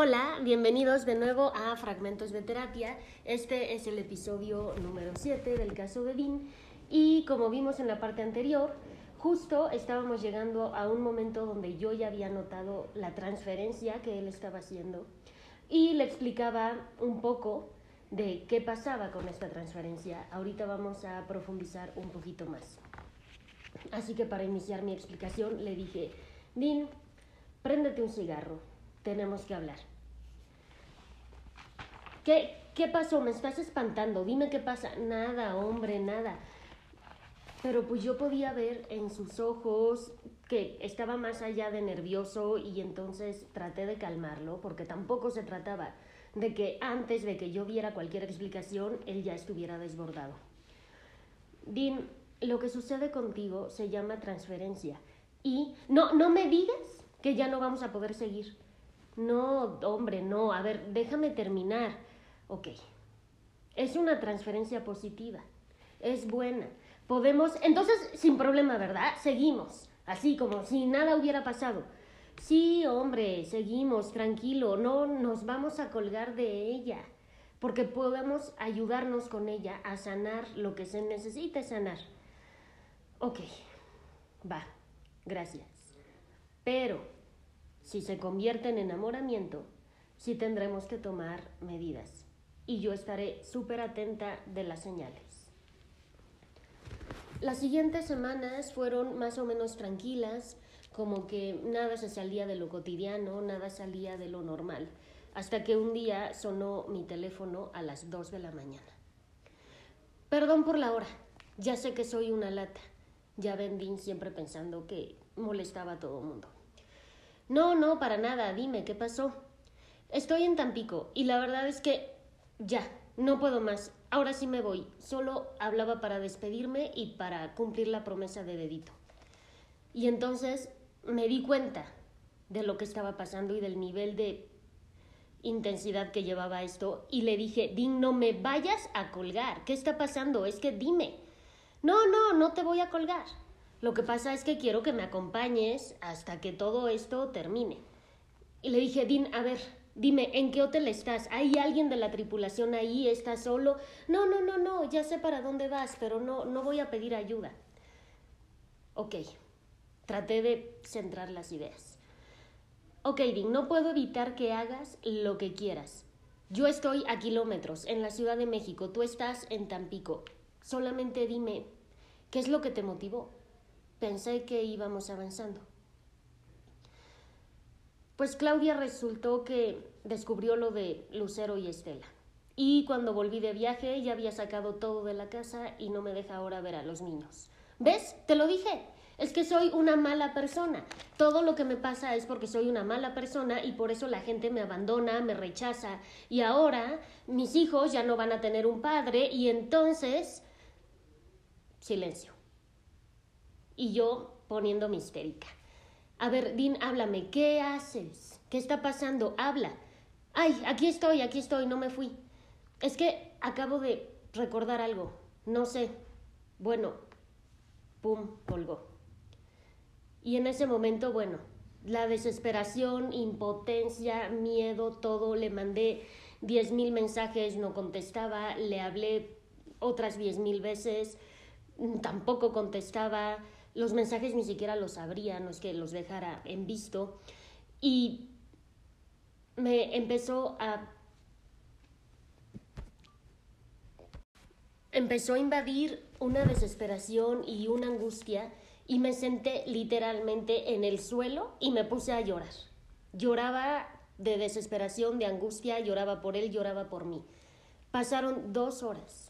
Hola, bienvenidos de nuevo a Fragmentos de Terapia. Este es el episodio número 7 del caso de Dean y como vimos en la parte anterior, justo estábamos llegando a un momento donde yo ya había notado la transferencia que él estaba haciendo y le explicaba un poco de qué pasaba con esta transferencia. Ahorita vamos a profundizar un poquito más. Así que para iniciar mi explicación le dije, Dean, préndete un cigarro, tenemos que hablar. ¿Qué, ¿Qué pasó? Me estás espantando, dime qué pasa. Nada, hombre, nada. Pero pues yo podía ver en sus ojos que estaba más allá de nervioso y entonces traté de calmarlo porque tampoco se trataba de que antes de que yo viera cualquier explicación él ya estuviera desbordado. Dean, lo que sucede contigo se llama transferencia y no, no me digas que ya no vamos a poder seguir. No, hombre, no. A ver, déjame terminar. Ok. Es una transferencia positiva. Es buena. Podemos, entonces, sin problema, ¿verdad? Seguimos. Así como si nada hubiera pasado. Sí, hombre, seguimos, tranquilo. No nos vamos a colgar de ella. Porque podemos ayudarnos con ella a sanar lo que se necesite sanar. Ok, va, gracias. Pero, si se convierte en enamoramiento, sí tendremos que tomar medidas. Y yo estaré súper atenta de las señales. Las siguientes semanas fueron más o menos tranquilas, como que nada se salía de lo cotidiano, nada salía de lo normal, hasta que un día sonó mi teléfono a las 2 de la mañana. Perdón por la hora, ya sé que soy una lata. Ya vendí siempre pensando que molestaba a todo mundo. No, no, para nada, dime, ¿qué pasó? Estoy en Tampico y la verdad es que ya, no puedo más. Ahora sí me voy. Solo hablaba para despedirme y para cumplir la promesa de dedito. Y entonces me di cuenta de lo que estaba pasando y del nivel de intensidad que llevaba esto y le dije, Din, no me vayas a colgar. ¿Qué está pasando? Es que dime. No, no, no te voy a colgar. Lo que pasa es que quiero que me acompañes hasta que todo esto termine. Y le dije, Dean, a ver, dime, ¿en qué hotel estás? ¿Hay alguien de la tripulación ahí? ¿Estás solo? No, no, no, no, ya sé para dónde vas, pero no, no voy a pedir ayuda. Ok, traté de centrar las ideas. Ok, Dean, no puedo evitar que hagas lo que quieras. Yo estoy a kilómetros, en la Ciudad de México, tú estás en Tampico. Solamente dime, ¿qué es lo que te motivó? Pensé que íbamos avanzando. Pues Claudia resultó que descubrió lo de Lucero y Estela. Y cuando volví de viaje ya había sacado todo de la casa y no me deja ahora ver a los niños. ¿Ves? Te lo dije. Es que soy una mala persona. Todo lo que me pasa es porque soy una mala persona y por eso la gente me abandona, me rechaza. Y ahora mis hijos ya no van a tener un padre y entonces Silencio. Y yo poniendo histérica. A ver, Dean, háblame, ¿qué haces? ¿Qué está pasando? Habla. Ay, aquí estoy, aquí estoy, no me fui. Es que acabo de recordar algo. No sé. Bueno, pum, colgó. Y en ese momento, bueno, la desesperación, impotencia, miedo, todo, le mandé diez mil mensajes, no contestaba, le hablé otras diez mil veces, tampoco contestaba, los mensajes ni siquiera los abría, no es que los dejara en visto. Y me empezó a... Empezó a invadir una desesperación y una angustia y me senté literalmente en el suelo y me puse a llorar. Lloraba de desesperación, de angustia, lloraba por él, lloraba por mí. Pasaron dos horas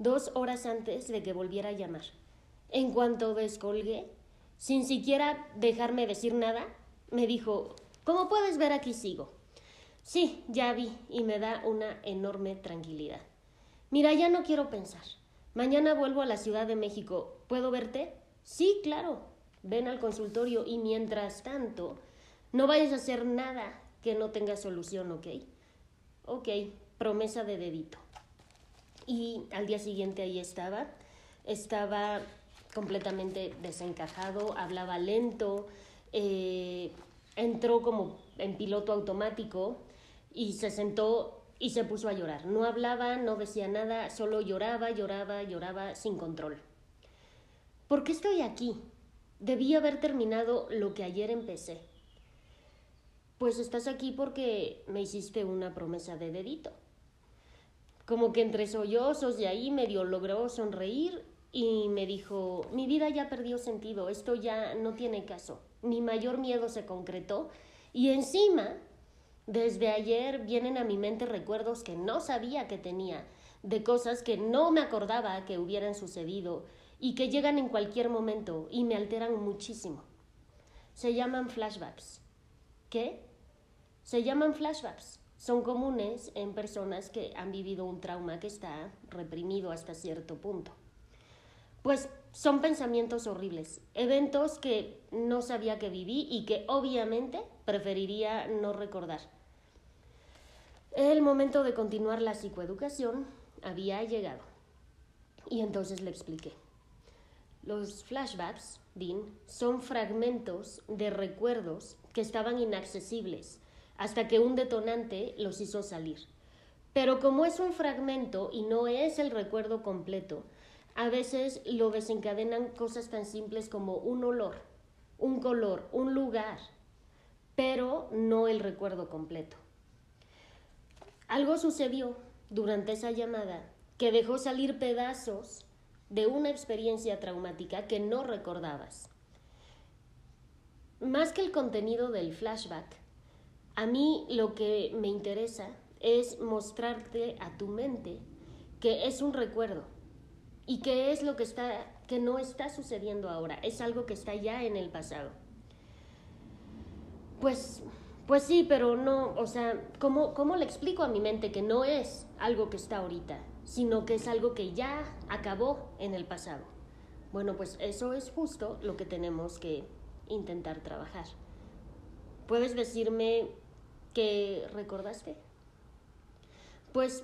dos horas antes de que volviera a llamar. En cuanto descolgué, sin siquiera dejarme decir nada, me dijo, como puedes ver aquí sigo. Sí, ya vi y me da una enorme tranquilidad. Mira, ya no quiero pensar. Mañana vuelvo a la Ciudad de México. ¿Puedo verte? Sí, claro. Ven al consultorio y mientras tanto, no vayas a hacer nada que no tenga solución, ¿ok? Ok, promesa de dedito y al día siguiente ahí estaba. Estaba completamente desencajado, hablaba lento, eh, entró como en piloto automático, y se sentó y se puso a llorar. No hablaba, no decía nada, solo lloraba, lloraba, lloraba sin control. ¿Por qué estoy aquí? Debí haber terminado lo que ayer empecé. Pues estás aquí porque me hiciste una promesa de dedito. Como que entre sollozos de ahí medio logró sonreír y me dijo, mi vida ya perdió sentido, esto ya no tiene caso. Mi mayor miedo se concretó y encima, desde ayer vienen a mi mente recuerdos que no sabía que tenía, de cosas que no me acordaba que hubieran sucedido y que llegan en cualquier momento y me alteran muchísimo. Se llaman flashbacks. ¿Qué? Se llaman flashbacks. Son comunes en personas que han vivido un trauma que está reprimido hasta cierto punto. Pues son pensamientos horribles, eventos que no sabía que viví y que obviamente preferiría no recordar. El momento de continuar la psicoeducación había llegado. Y entonces le expliqué. Los flashbacks, Dean, son fragmentos de recuerdos que estaban inaccesibles hasta que un detonante los hizo salir. Pero como es un fragmento y no es el recuerdo completo, a veces lo desencadenan cosas tan simples como un olor, un color, un lugar, pero no el recuerdo completo. Algo sucedió durante esa llamada que dejó salir pedazos de una experiencia traumática que no recordabas. Más que el contenido del flashback, a mí lo que me interesa es mostrarte a tu mente que es un recuerdo y que es lo que está que no está sucediendo ahora, es algo que está ya en el pasado. Pues pues sí, pero no, o sea, ¿cómo, ¿cómo le explico a mi mente que no es algo que está ahorita? sino que es algo que ya acabó en el pasado. Bueno, pues eso es justo lo que tenemos que intentar trabajar. ¿Puedes decirme qué recordaste? Pues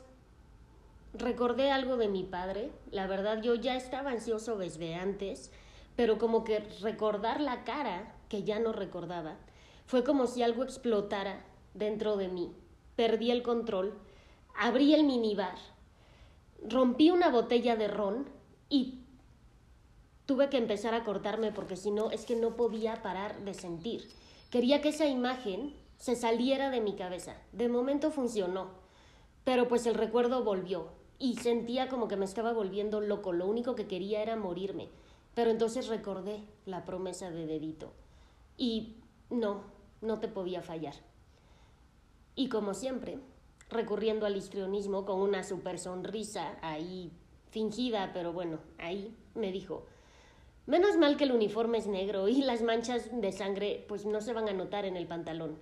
recordé algo de mi padre. La verdad, yo ya estaba ansioso desde antes, pero como que recordar la cara que ya no recordaba, fue como si algo explotara dentro de mí. Perdí el control, abrí el minibar rompí una botella de ron y tuve que empezar a cortarme porque si no es que no podía parar de sentir. Quería que esa imagen se saliera de mi cabeza. De momento funcionó, pero pues el recuerdo volvió y sentía como que me estaba volviendo loco. Lo único que quería era morirme. Pero entonces recordé la promesa de dedito. Y no, no te podía fallar. Y como siempre, recurriendo al histrionismo con una super sonrisa ahí fingida, pero bueno, ahí me dijo, menos mal que el uniforme es negro y las manchas de sangre pues no se van a notar en el pantalón.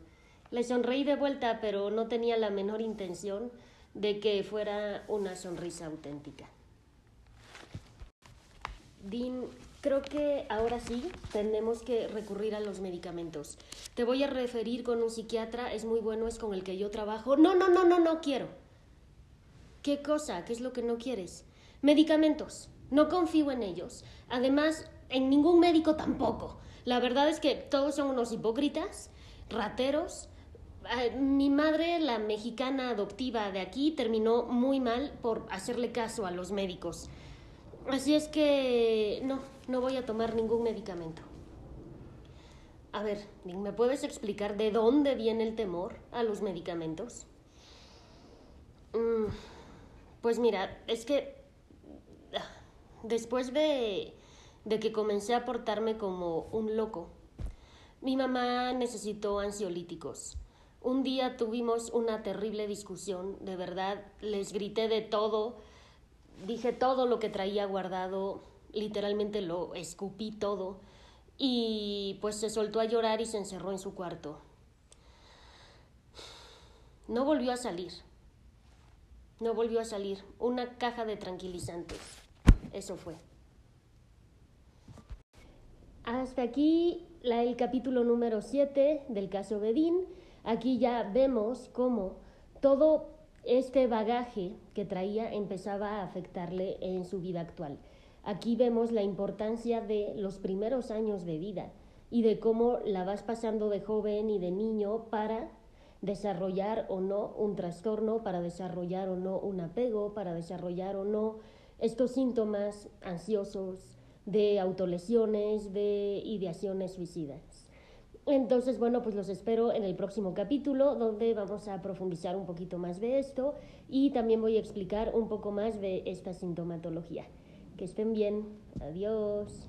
Le sonreí de vuelta, pero no tenía la menor intención de que fuera una sonrisa auténtica. Dean Creo que ahora sí tenemos que recurrir a los medicamentos. Te voy a referir con un psiquiatra, es muy bueno, es con el que yo trabajo. No, no, no, no, no quiero. ¿Qué cosa? ¿Qué es lo que no quieres? Medicamentos. No confío en ellos. Además, en ningún médico tampoco. La verdad es que todos son unos hipócritas, rateros. Mi madre, la mexicana adoptiva de aquí, terminó muy mal por hacerle caso a los médicos. Así es que no, no voy a tomar ningún medicamento. A ver, ¿me puedes explicar de dónde viene el temor a los medicamentos? Mm, pues mira, es que ah, después de, de que comencé a portarme como un loco, mi mamá necesitó ansiolíticos. Un día tuvimos una terrible discusión, de verdad, les grité de todo, dije todo lo que traía guardado, literalmente lo escupí todo y pues se soltó a llorar y se encerró en su cuarto. No volvió a salir. No volvió a salir. Una caja de tranquilizantes. Eso fue. Hasta aquí el capítulo número 7 del caso Bedín. Aquí ya vemos cómo todo este bagaje que traía empezaba a afectarle en su vida actual. Aquí vemos la importancia de los primeros años de vida y de cómo la vas pasando de joven y de niño para desarrollar o no un trastorno, para desarrollar o no un apego, para desarrollar o no estos síntomas ansiosos de autolesiones, de ideaciones suicidas. Entonces, bueno, pues los espero en el próximo capítulo donde vamos a profundizar un poquito más de esto y también voy a explicar un poco más de esta sintomatología. Que estén bien. Adiós.